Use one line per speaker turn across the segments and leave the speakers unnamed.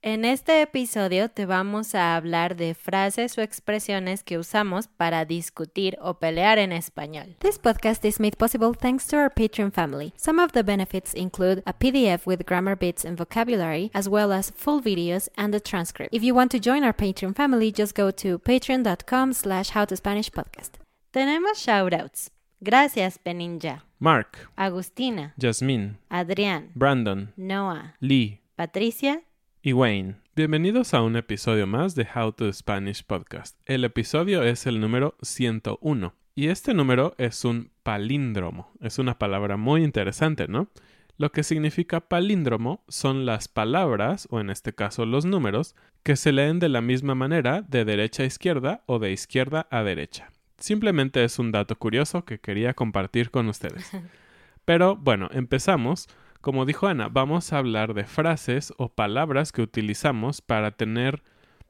En este episodio te vamos a hablar de frases o expresiones que usamos para discutir o pelear en español.
This podcast is made possible thanks to our Patreon family. Some of the benefits include a PDF with grammar bits and vocabulary, as well as full videos and a transcript. If you want to join our Patreon family, just go to patreon.com slash howtospanishpodcast.
Tenemos shoutouts. Gracias, Peninja.
Mark,
Agustina,
Jasmine,
Adrián,
Brandon,
Noah,
Lee
Patricia
y Wayne. Bienvenidos a un episodio más de How to Spanish Podcast. El episodio es el número 101 y este número es un palíndromo. Es una palabra muy interesante, ¿no? Lo que significa palíndromo son las palabras, o en este caso los números, que se leen de la misma manera de derecha a izquierda o de izquierda a derecha. Simplemente es un dato curioso que quería compartir con ustedes. Pero bueno, empezamos. Como dijo Ana, vamos a hablar de frases o palabras que utilizamos para tener,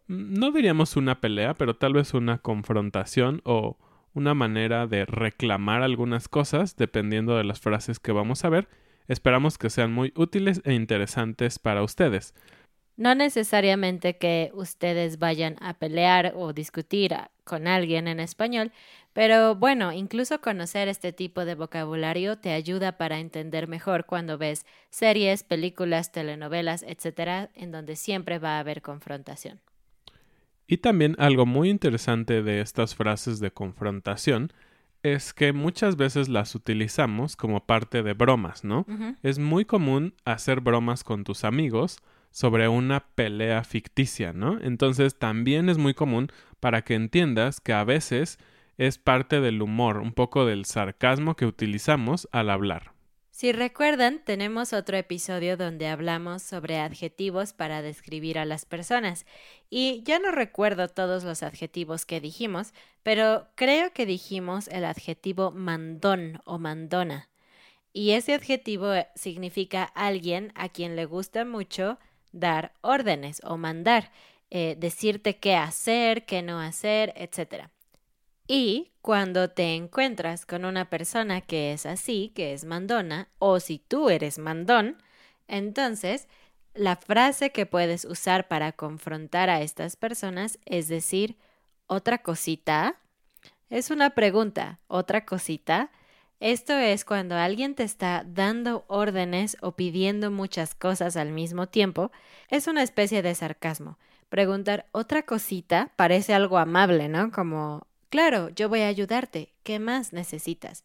no diríamos una pelea, pero tal vez una confrontación o una manera de reclamar algunas cosas dependiendo de las frases que vamos a ver. Esperamos que sean muy útiles e interesantes para ustedes.
No necesariamente que ustedes vayan a pelear o discutir con alguien en español, pero bueno, incluso conocer este tipo de vocabulario te ayuda para entender mejor cuando ves series, películas, telenovelas, etcétera, en donde siempre va a haber confrontación.
Y también algo muy interesante de estas frases de confrontación es que muchas veces las utilizamos como parte de bromas, ¿no? Es muy común hacer bromas con tus amigos sobre una pelea ficticia, ¿no? Entonces también es muy común para que entiendas que a veces es parte del humor, un poco del sarcasmo que utilizamos al hablar.
Si recuerdan, tenemos otro episodio donde hablamos sobre adjetivos para describir a las personas. Y ya no recuerdo todos los adjetivos que dijimos, pero creo que dijimos el adjetivo mandón o mandona. Y ese adjetivo significa alguien a quien le gusta mucho dar órdenes o mandar, eh, decirte qué hacer, qué no hacer, etc. Y cuando te encuentras con una persona que es así, que es mandona, o si tú eres mandón, entonces la frase que puedes usar para confrontar a estas personas es decir, otra cosita. Es una pregunta, otra cosita. Esto es cuando alguien te está dando órdenes o pidiendo muchas cosas al mismo tiempo. Es una especie de sarcasmo. Preguntar otra cosita parece algo amable, ¿no? Como Claro, yo voy a ayudarte. ¿Qué más necesitas?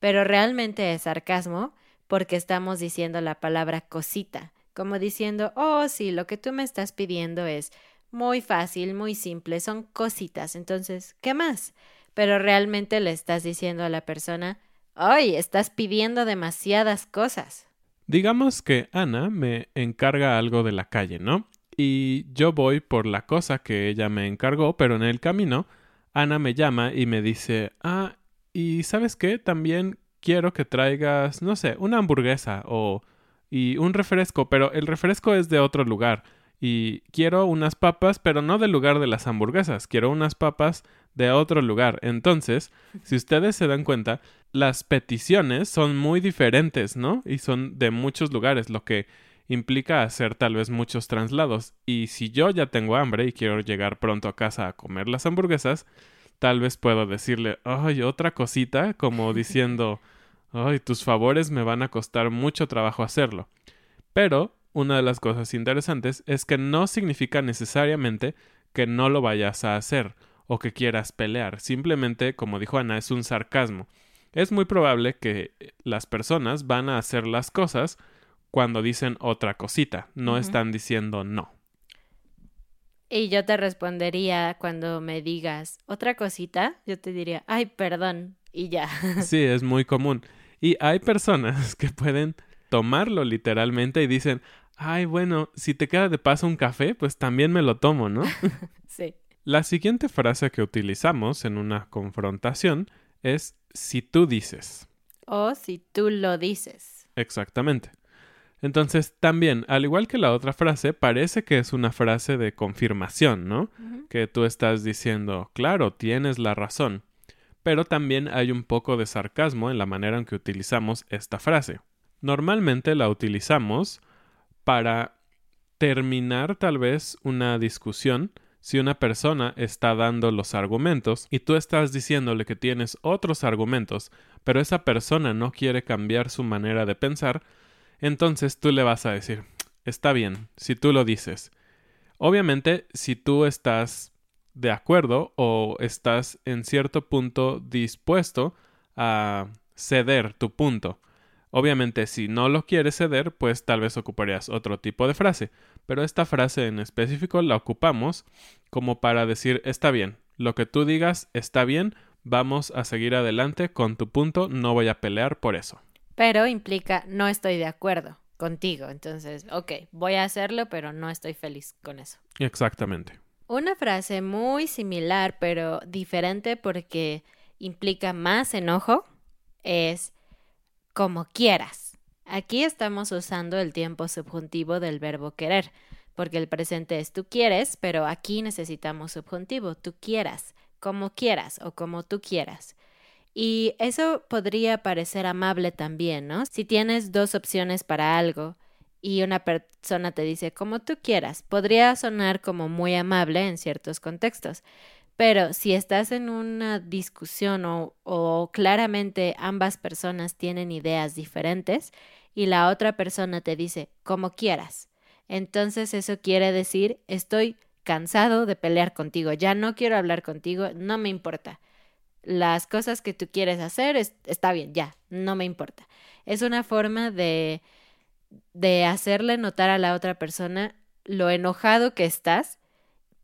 Pero realmente es sarcasmo porque estamos diciendo la palabra cosita, como diciendo, oh, sí, lo que tú me estás pidiendo es muy fácil, muy simple, son cositas, entonces, ¿qué más? Pero realmente le estás diciendo a la persona, ¡ay! Estás pidiendo demasiadas cosas.
Digamos que Ana me encarga algo de la calle, ¿no? Y yo voy por la cosa que ella me encargó, pero en el camino, Ana me llama y me dice, ah, y sabes qué, también quiero que traigas, no sé, una hamburguesa o y un refresco, pero el refresco es de otro lugar y quiero unas papas, pero no del lugar de las hamburguesas, quiero unas papas de otro lugar. Entonces, si ustedes se dan cuenta, las peticiones son muy diferentes, ¿no? Y son de muchos lugares, lo que implica hacer tal vez muchos traslados. Y si yo ya tengo hambre y quiero llegar pronto a casa a comer las hamburguesas, tal vez puedo decirle, ay, otra cosita, como diciendo, ay, tus favores me van a costar mucho trabajo hacerlo. Pero una de las cosas interesantes es que no significa necesariamente que no lo vayas a hacer o que quieras pelear. Simplemente, como dijo Ana, es un sarcasmo. Es muy probable que las personas van a hacer las cosas cuando dicen otra cosita, no están diciendo no.
Y yo te respondería cuando me digas otra cosita, yo te diría, ay, perdón, y ya.
Sí, es muy común. Y hay personas que pueden tomarlo literalmente y dicen, ay, bueno, si te queda de paso un café, pues también me lo tomo, ¿no?
sí.
La siguiente frase que utilizamos en una confrontación es si tú dices.
O si tú lo dices.
Exactamente. Entonces, también, al igual que la otra frase, parece que es una frase de confirmación, ¿no? Que tú estás diciendo, claro, tienes la razón. Pero también hay un poco de sarcasmo en la manera en que utilizamos esta frase. Normalmente la utilizamos para terminar tal vez una discusión si una persona está dando los argumentos y tú estás diciéndole que tienes otros argumentos, pero esa persona no quiere cambiar su manera de pensar, entonces tú le vas a decir, está bien, si tú lo dices. Obviamente, si tú estás de acuerdo o estás en cierto punto dispuesto a ceder tu punto. Obviamente, si no lo quieres ceder, pues tal vez ocuparías otro tipo de frase, pero esta frase en específico la ocupamos como para decir está bien, lo que tú digas está bien, vamos a seguir adelante con tu punto, no voy a pelear por eso.
Pero implica no estoy de acuerdo contigo, entonces, ok, voy a hacerlo, pero no estoy feliz con eso.
Exactamente.
Una frase muy similar, pero diferente porque implica más enojo, es como quieras. Aquí estamos usando el tiempo subjuntivo del verbo querer, porque el presente es tú quieres, pero aquí necesitamos subjuntivo, tú quieras, como quieras o como tú quieras. Y eso podría parecer amable también, ¿no? Si tienes dos opciones para algo y una persona te dice como tú quieras, podría sonar como muy amable en ciertos contextos. Pero si estás en una discusión o, claramente ambas personas tienen ideas diferentes y la otra persona te dice como quieras, entonces eso quiere decir estoy cansado de pelear contigo, ya no quiero hablar contigo, no me importa. Las cosas que tú quieres hacer está bien, ya, no me importa. Es una forma de, de hacerle notar a la otra persona lo enojado que estás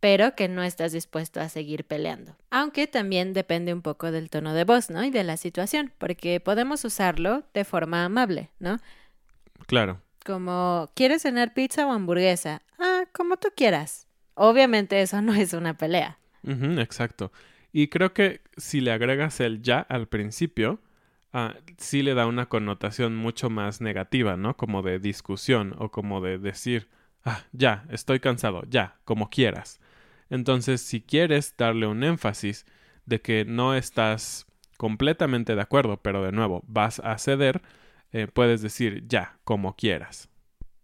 pero que no estás dispuesto a seguir peleando. Aunque también depende un poco del tono de voz, ¿no? Y de la situación, porque podemos usarlo de forma amable, ¿no?
Claro.
Como, ¿quieres cenar pizza o hamburguesa? Ah, como tú quieras. Obviamente eso no es una pelea.
exacto. Y creo que si le agregas el ya al principio, ah, sí le da una connotación mucho más negativa, ¿no? Como de discusión o como de decir, ah, ya, estoy cansado, ya, como quieras. Entonces, si quieres darle un énfasis de que no estás completamente de acuerdo, pero de nuevo vas a ceder, eh, puedes decir ya, como quieras.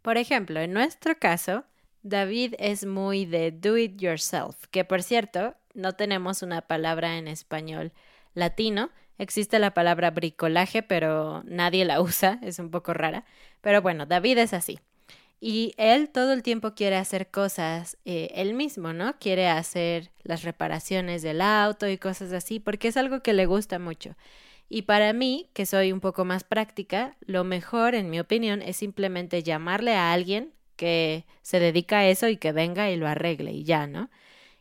Por ejemplo, en nuestro caso, David es muy de do it yourself, que por cierto, no tenemos una palabra en español latino. Existe la palabra bricolaje, pero nadie la usa, es un poco rara. Pero bueno, David es así. Y él todo el tiempo quiere hacer cosas eh, él mismo, ¿no? Quiere hacer las reparaciones del auto y cosas así, porque es algo que le gusta mucho. Y para mí, que soy un poco más práctica, lo mejor, en mi opinión, es simplemente llamarle a alguien que se dedica a eso y que venga y lo arregle y ya, ¿no?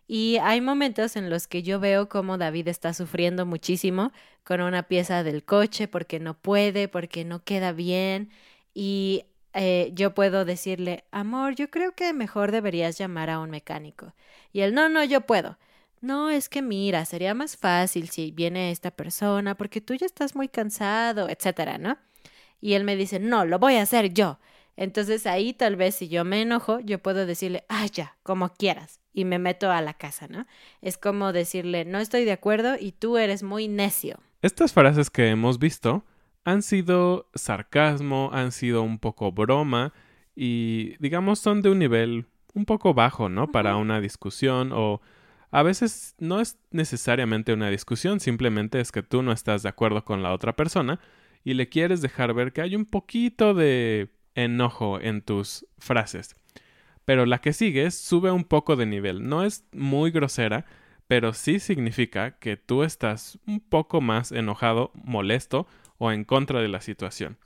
Y hay momentos en los que yo veo cómo David está sufriendo muchísimo con una pieza del coche porque no puede, porque no queda bien. Y eh, yo puedo decirle, amor, yo creo que mejor deberías llamar a un mecánico. Y él, no, no, yo puedo. No, es que mira, sería más fácil si viene esta persona porque tú ya estás muy cansado, etcétera, ¿no? Y él me dice, no, lo voy a hacer yo. Entonces ahí tal vez si yo me enojo, yo puedo decirle, ah, ya, como quieras y me meto a la casa, ¿no? Es como decirle, no estoy de acuerdo y tú eres muy necio.
Estas frases que hemos visto han sido sarcasmo, han sido un poco broma y digamos son de un nivel un poco bajo, ¿no? Para una discusión o a veces no es necesariamente una discusión, simplemente es que tú no estás de acuerdo con la otra persona y le quieres dejar ver que hay un poquito de enojo en tus frases pero la que sigue sube un poco de nivel. No es muy grosera, pero sí significa que tú estás un poco más enojado, molesto o en contra de la situación.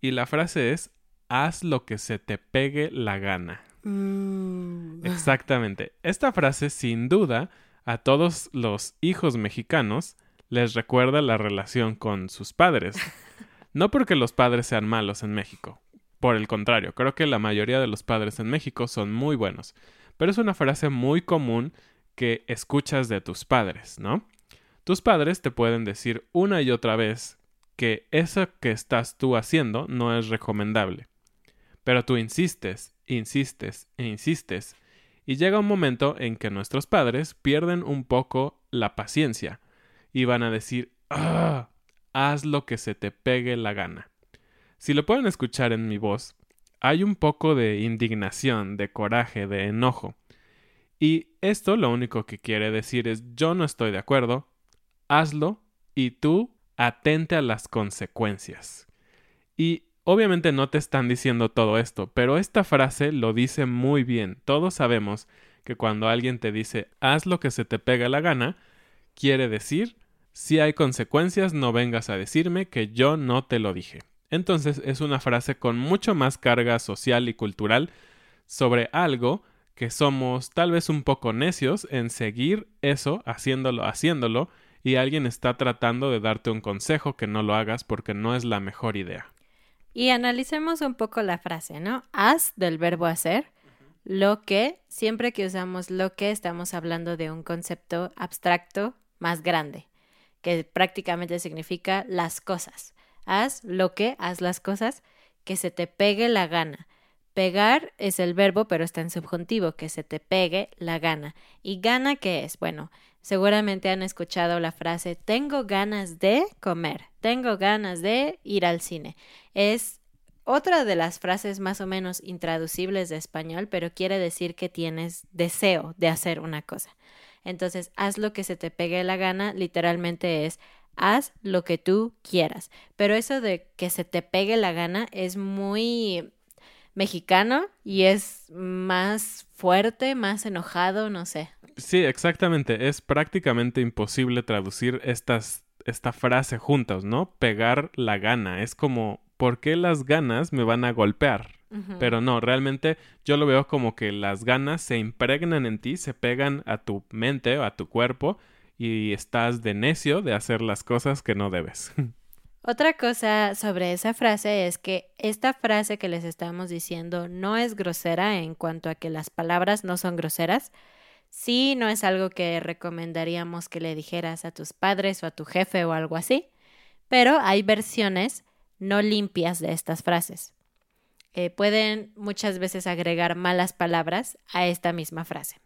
Y la frase es, haz lo que se te pegue la gana. Mm. Exactamente. Esta frase, sin duda, a todos los hijos mexicanos les recuerda la relación con sus padres. No porque los padres sean malos en México, por el contrario, creo que la mayoría de los padres en México son muy buenos, pero es una frase muy común que escuchas de tus padres, ¿no? Tus padres te pueden decir una y otra vez que eso que estás tú haciendo no es recomendable. Pero tú insistes, insistes e insistes, y llega un momento en que nuestros padres pierden un poco la paciencia y van a decir, ah, haz lo que se te pegue la gana. Si lo pueden escuchar en mi voz, hay un poco de indignación, de coraje, de enojo. Y esto lo único que quiere decir es yo no estoy de acuerdo, hazlo y tú atente a las consecuencias. Y obviamente no te están diciendo todo esto, pero esta frase lo dice muy bien. Todos sabemos que cuando alguien te dice haz lo que se te pega la gana, quiere decir si hay consecuencias no vengas a decirme que yo no te lo dije. Entonces es una frase con mucho más carga social y cultural sobre algo que somos tal vez un poco necios en seguir eso, haciéndolo, haciéndolo, y alguien está tratando de darte un consejo que no lo hagas porque no es la mejor idea.
Y analicemos un poco la frase, ¿no? Haz del verbo hacer, lo que, siempre que usamos lo que estamos hablando de un concepto abstracto más grande, que prácticamente significa las cosas. Haz lo que, haz las cosas que se te pegue la gana. Pegar es el verbo, pero está en subjuntivo, que se te pegue la gana. ¿Y gana qué es? Bueno, seguramente han escuchado la frase tengo ganas de comer, tengo ganas de ir al cine. Es otra de las frases más o menos intraducibles de español, pero quiere decir que tienes deseo de hacer una cosa. Entonces, haz lo que se te pegue la gana, literalmente es haz lo que tú quieras. Pero eso de que se te pegue la gana es muy mexicano y es más fuerte, más enojado, no sé.
Sí, exactamente. Es prácticamente imposible traducir estas, esta frase juntas, ¿no? Pegar la gana. Es como, ¿por qué las ganas me van a golpear? Pero no, realmente yo lo veo como que las ganas se impregnan en ti, se pegan a tu mente o a tu cuerpo y estás de necio de hacer las cosas que no debes.
Otra cosa sobre esa frase es que esta frase que les estamos diciendo no es grosera en cuanto a que las palabras no son groseras. Sí, no es algo que recomendaríamos que le dijeras a tus padres o a tu jefe o algo así, pero hay versiones no limpias de estas frases. Eh, pueden muchas veces agregar malas palabras a esta misma frase.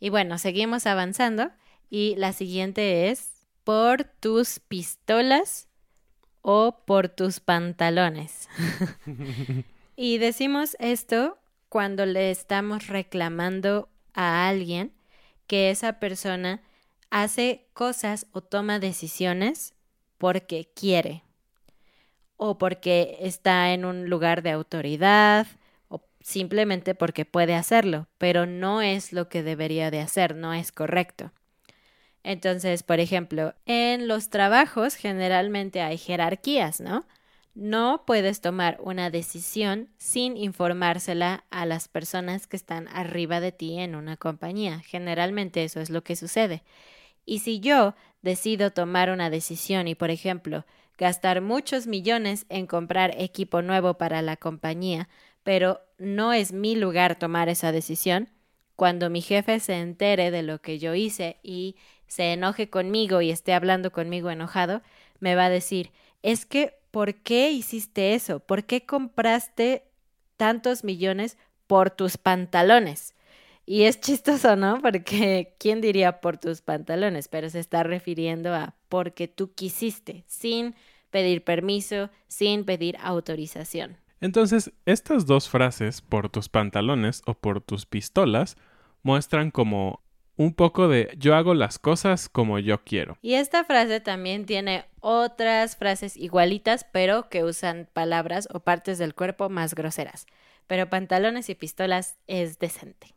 Y bueno, seguimos avanzando y la siguiente es por tus pistolas o por tus pantalones. y decimos esto cuando le estamos reclamando a alguien que esa persona hace cosas o toma decisiones porque quiere o porque está en un lugar de autoridad o simplemente porque puede hacerlo, pero no es lo que debería de hacer, no es correcto. Entonces, por ejemplo, en los trabajos generalmente hay jerarquías, ¿no? no puedes tomar una decisión sin informársela a las personas que están arriba de ti en una compañía. Generalmente eso es lo que sucede. Y si yo decido tomar una decisión y, por ejemplo, gastar muchos millones en comprar equipo nuevo para la compañía, pero no es mi lugar tomar esa decisión, cuando mi jefe se entere de lo que yo hice y se enoje conmigo y esté hablando conmigo enojado, me va a decir, es que ¿por qué hiciste eso? ¿Por qué compraste tantos millones por tus pantalones? Y es chistoso, ¿no? Porque ¿quién diría por tus pantalones? Pero se está refiriendo a porque tú quisiste, sin pedir permiso, sin pedir autorización.
Entonces, estas dos frases, por tus pantalones o por tus pistolas, muestran como un poco de yo hago las cosas como yo quiero.
Y esta frase también tiene otras frases igualitas, pero que usan palabras o partes del cuerpo más groseras. Pero pantalones y pistolas es decente.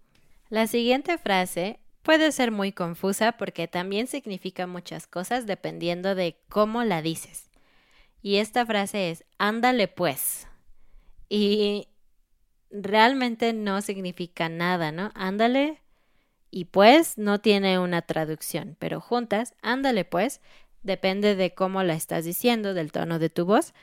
La siguiente frase puede ser muy confusa porque también significa muchas cosas dependiendo de cómo la dices. Y esta frase es ándale pues. Y realmente no significa nada, ¿no? Ándale y pues no tiene una traducción, pero juntas, ándale pues, depende de cómo la estás diciendo, del tono de tu voz.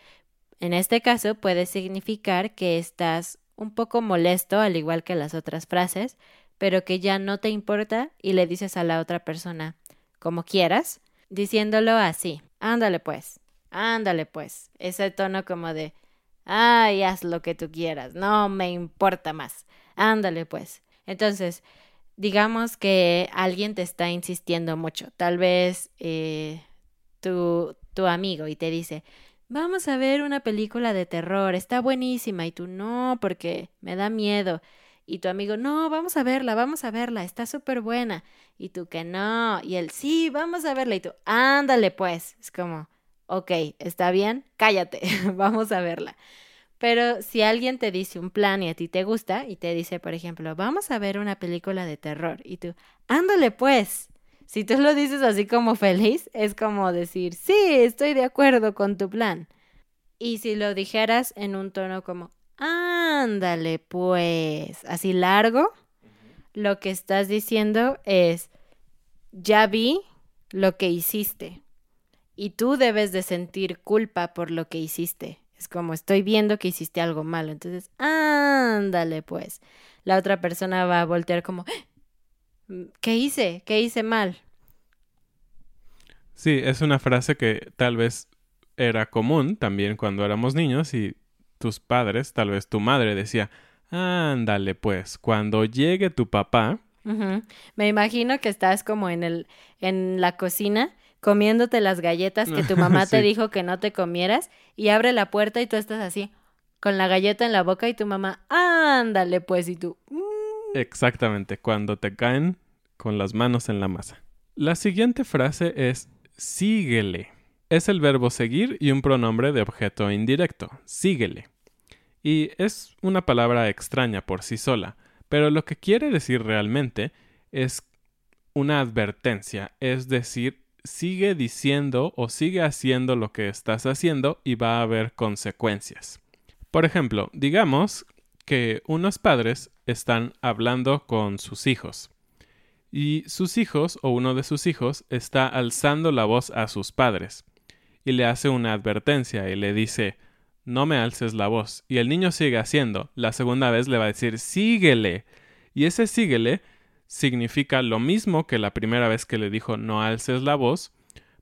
En este caso puede significar que estás un poco molesto, al igual que las otras frases, pero que ya no te importa y le dices a la otra persona como quieras, diciéndolo así, ándale pues, ándale pues, ese tono como de, ay, haz lo que tú quieras, no me importa más, ándale pues. Entonces, digamos que alguien te está insistiendo mucho, tal vez eh, tu, tu amigo y te dice, vamos a ver una película de terror, está buenísima y tú no, porque me da miedo. Y tu amigo, no, vamos a verla, vamos a verla, está súper buena. Y tú que no, y él, sí, vamos a verla. Y tú, ándale pues. Es como, ok, está bien, cállate, vamos a verla. Pero si alguien te dice un plan y a ti te gusta y te dice, por ejemplo, vamos a ver una película de terror y tú, ándale pues. Si tú lo dices así como feliz, es como decir, sí, estoy de acuerdo con tu plan. Y si lo dijeras en un tono como, ándale pues, así largo, lo que estás diciendo es, ya vi lo que hiciste y tú debes de sentir culpa por lo que hiciste. Es como estoy viendo que hiciste algo malo. Entonces, ándale pues. La otra persona va a voltear como, mm, ¿qué hice? ¿Qué hice mal?
Sí, es una frase que tal vez era común también cuando éramos niños y tus padres, tal vez tu madre decía, ándale pues, cuando llegue tu papá.
Me imagino que estás como en el, en la cocina comiéndote las galletas que tu mamá te dijo que no te comieras y abre la puerta y tú estás así, con la galleta en la boca y tu mamá, ándale pues y tú. Mm".
Exactamente, cuando te caen con las manos en la masa. La siguiente frase es síguele. Es el verbo seguir y un pronombre de objeto indirecto, síguele. Y es una palabra extraña por sí sola, pero lo que quiere decir realmente es una advertencia, es decir, sigue diciendo o sigue haciendo lo que estás haciendo y va a haber consecuencias. Por ejemplo, digamos que unos padres están hablando con sus hijos y sus hijos o uno de sus hijos está alzando la voz a sus padres y le hace una advertencia y le dice no me alces la voz y el niño sigue haciendo. La segunda vez le va a decir síguele y ese síguele significa lo mismo que la primera vez que le dijo no alces la voz,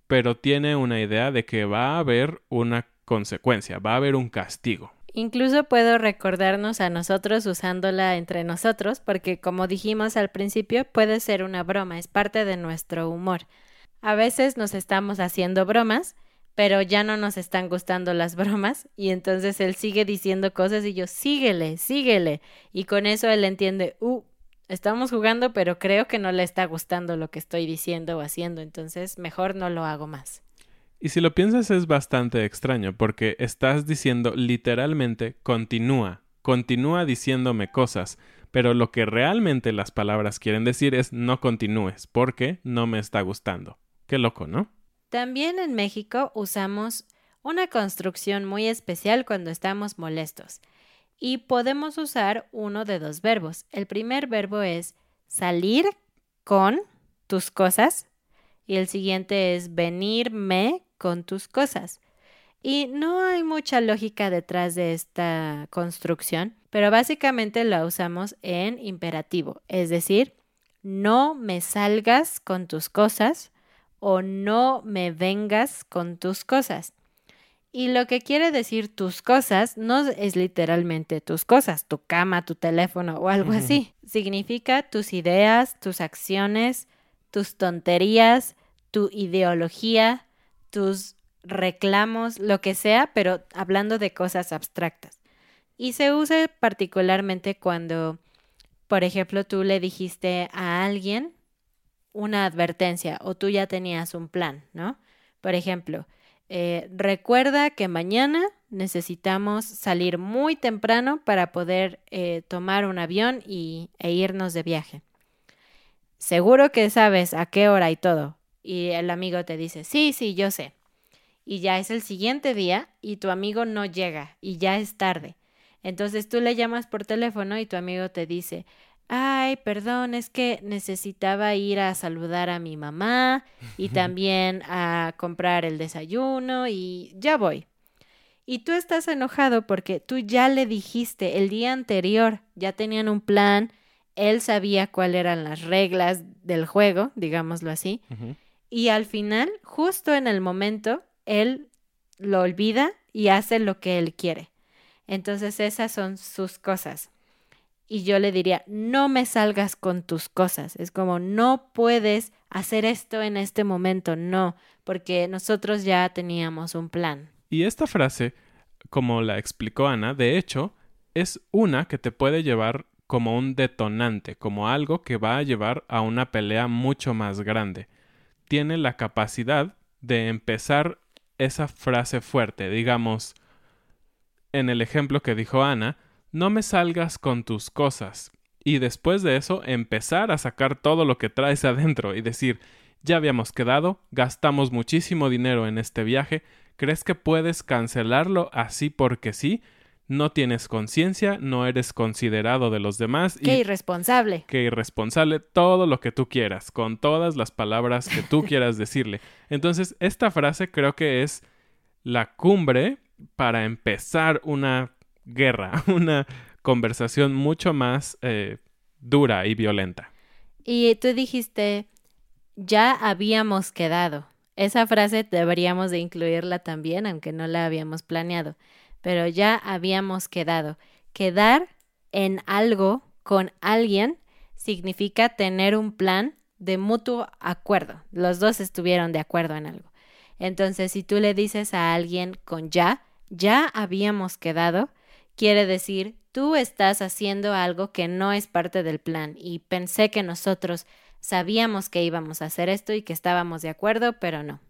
pero tiene una idea de que va a haber una consecuencia, va a haber un castigo.
Incluso puedo recordarnos a nosotros usándola entre nosotros, porque como dijimos al principio, puede ser una broma, es parte de nuestro humor. A veces nos estamos haciendo bromas, pero ya no nos están gustando las bromas, y entonces él sigue diciendo cosas y yo, síguele, síguele. Y con eso él entiende, uh, estamos jugando, pero creo que no le está gustando lo que estoy diciendo o haciendo, entonces mejor no lo hago más.
Y si lo piensas es bastante extraño, porque estás diciendo literalmente continúa, continúa diciéndome cosas, pero lo que realmente las palabras quieren decir es no continúes, porque no me está gustando. Qué loco, ¿no?
También en México usamos una construcción muy especial cuando estamos molestos. Y podemos usar uno de dos verbos. El primer verbo es salir con tus cosas y el siguiente es venirme con tus cosas. Y no hay mucha lógica detrás de esta construcción, pero básicamente la usamos en imperativo, es decir, no me salgas con tus cosas o no me vengas con tus cosas. Y lo que quiere decir tus cosas no es literalmente tus cosas, tu cama, tu teléfono o algo así. Significa tus ideas, tus acciones, tus tonterías, tu ideología, tus reclamos, lo que sea, pero hablando de cosas abstractas. Y se usa particularmente cuando, por ejemplo, tú le dijiste a alguien una advertencia o tú ya tenías un plan, ¿no? Por ejemplo, eh, recuerda que mañana necesitamos salir muy temprano para poder eh, tomar un avión y, e irnos de viaje. Seguro que sabes a qué hora y todo. Y el amigo te dice, sí, sí, yo sé. Y ya es el siguiente día y tu amigo no llega y ya es tarde. Entonces tú le llamas por teléfono y tu amigo te dice, ay, perdón, es que necesitaba ir a saludar a mi mamá y también a comprar el desayuno y ya voy. Y tú estás enojado porque tú ya le dijiste el día anterior, ya tenían un plan, él sabía cuáles eran las reglas del juego, digámoslo así, y al final, justo en el momento, él lo olvida y hace lo que él quiere. Entonces esas son sus cosas y yo le diría, no me salgas con tus cosas. Es como, no puedes hacer esto en este momento, no, porque nosotros ya teníamos un plan.
Y esta frase, como la explicó Ana, de hecho, es una que te puede llevar como un detonante, como algo que va a llevar a una pelea mucho más grande. Tiene la capacidad de empezar esa frase fuerte, digamos, en el ejemplo que dijo Ana, no me salgas con tus cosas. Y después de eso, empezar a sacar todo lo que traes adentro y decir, ya habíamos quedado, gastamos muchísimo dinero en este viaje, ¿crees que puedes cancelarlo así porque sí? No tienes conciencia, no eres considerado de los demás.
Qué irresponsable.
Qué irresponsable, todo lo que tú quieras, con todas las palabras que tú quieras decirle. Entonces, esta frase creo que es la cumbre para empezar una guerra, una conversación mucho más eh, dura y violenta.
Y tú dijiste, ya habíamos quedado. Esa frase deberíamos de incluirla también, aunque no la habíamos planeado, pero ya habíamos quedado. Quedar en algo con alguien significa tener un plan de mutuo acuerdo. Los dos estuvieron de acuerdo en algo. Entonces, si tú le dices a alguien con ya, ya habíamos quedado, quiere decir, tú estás haciendo algo que no es parte del plan y pensé que nosotros sabíamos que íbamos a hacer esto y que estábamos de acuerdo, pero no.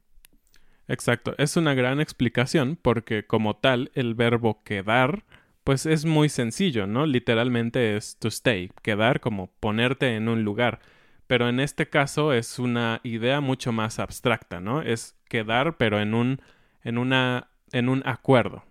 Exacto, es una gran explicación porque como tal el verbo quedar pues es muy sencillo, ¿no? Literalmente es to stay, quedar como ponerte en un lugar, pero en este caso es una idea mucho más abstracta, ¿no? Es quedar pero en un en una en un acuerdo.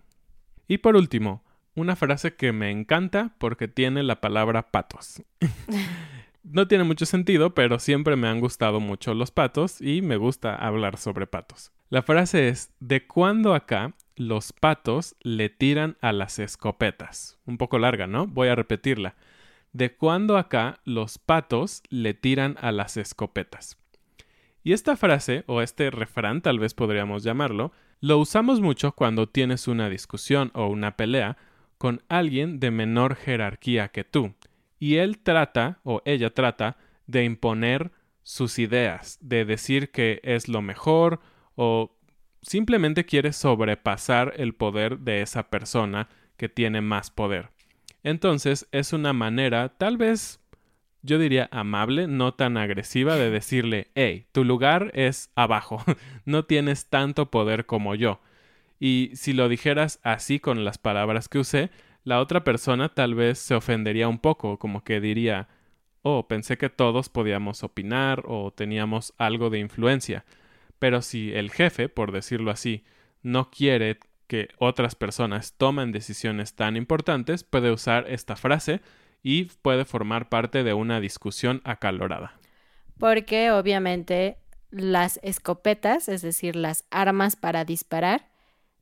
Y por último, una frase que me encanta porque tiene la palabra patos. no tiene mucho sentido, pero siempre me han gustado mucho los patos y me gusta hablar sobre patos. La frase es, ¿de cuándo acá los patos le tiran a las escopetas? Un poco larga, ¿no? Voy a repetirla. ¿De cuándo acá los patos le tiran a las escopetas? Y esta frase, o este refrán tal vez podríamos llamarlo, lo usamos mucho cuando tienes una discusión o una pelea con alguien de menor jerarquía que tú, y él trata o ella trata de imponer sus ideas, de decir que es lo mejor o simplemente quiere sobrepasar el poder de esa persona que tiene más poder. Entonces es una manera tal vez yo diría amable, no tan agresiva de decirle, hey, tu lugar es abajo, no tienes tanto poder como yo. Y si lo dijeras así con las palabras que usé, la otra persona tal vez se ofendería un poco, como que diría, oh, pensé que todos podíamos opinar o teníamos algo de influencia. Pero si el jefe, por decirlo así, no quiere que otras personas tomen decisiones tan importantes, puede usar esta frase y puede formar parte de una discusión acalorada.
Porque obviamente las escopetas, es decir, las armas para disparar,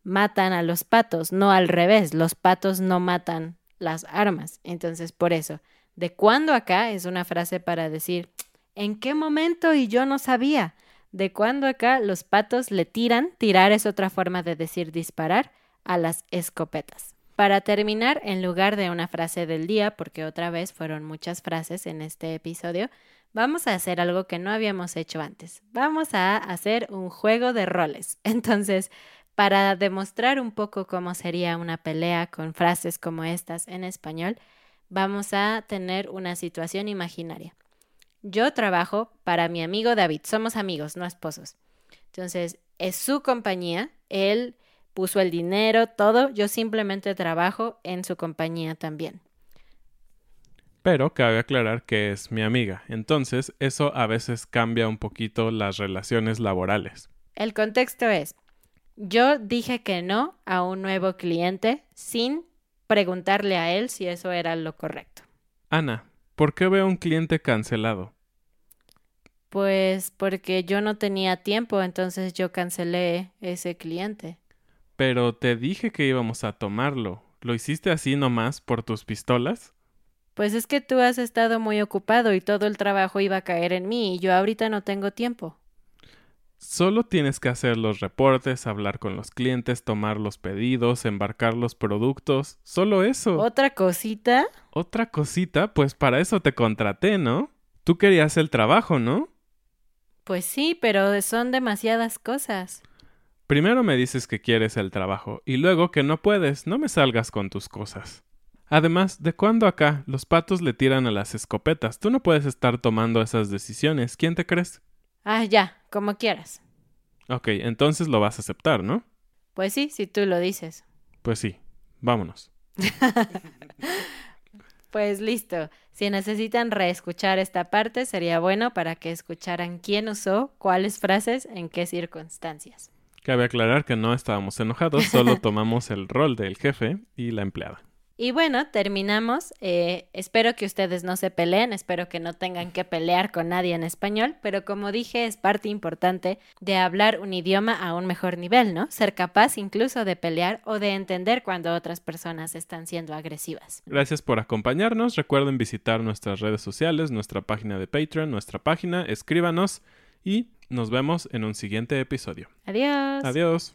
matan a los patos, no al revés, los patos no matan las armas. Entonces, por eso, de cuándo acá es una frase para decir, ¿en qué momento y yo no sabía? De cuándo acá los patos le tiran, tirar es otra forma de decir disparar, a las escopetas. Para terminar, en lugar de una frase del día, porque otra vez fueron muchas frases en este episodio, vamos a hacer algo que no habíamos hecho antes. Vamos a hacer un juego de roles. Entonces, para demostrar un poco cómo sería una pelea con frases como estas en español, vamos a tener una situación imaginaria. Yo trabajo para mi amigo David, somos amigos, no esposos. Entonces, es su compañía, él puso el dinero, todo, yo simplemente trabajo en su compañía también.
Pero cabe aclarar que es mi amiga, entonces eso a veces cambia un poquito las relaciones laborales.
El contexto es, yo dije que no a un nuevo cliente sin preguntarle a él si eso era lo correcto.
Ana, ¿por qué veo un cliente cancelado?
Pues porque yo no tenía tiempo, entonces yo cancelé ese cliente.
Pero te dije que íbamos a tomarlo. ¿Lo hiciste así nomás por tus pistolas?
Pues es que tú has estado muy ocupado y todo el trabajo iba a caer en mí y yo ahorita no tengo tiempo.
Solo tienes que hacer los reportes, hablar con los clientes, tomar los pedidos, embarcar los productos. Solo eso.
¿Otra cosita?
Otra cosita, pues para eso te contraté, ¿no? Tú querías el trabajo, ¿no?
Pues sí, pero son demasiadas cosas.
Primero me dices que quieres el trabajo y luego que no puedes, no me salgas con tus cosas. Además, ¿de cuándo acá los patos le tiran a las escopetas? Tú no puedes estar tomando esas decisiones. ¿Quién te crees?
Ah, ya, como quieras.
Ok, entonces lo vas a aceptar, ¿no?
Pues sí, si tú lo dices.
Pues sí, vámonos.
Pues listo. Si necesitan reescuchar esta parte, sería bueno para que escucharan quién usó cuáles frases en qué circunstancias.
Cabe aclarar que no estábamos enojados, solo tomamos el rol del jefe y la empleada.
Y bueno, terminamos. Eh, espero que ustedes no se peleen, espero que no tengan que pelear con nadie en español, pero como dije, es parte importante de hablar un idioma a un mejor nivel, ¿no? Ser capaz incluso de pelear o de entender cuando otras personas están siendo agresivas.
Gracias por acompañarnos. Recuerden visitar nuestras redes sociales, nuestra página de Patreon, nuestra página, escríbanos y nos vemos en un siguiente episodio.
Adiós.
Adiós.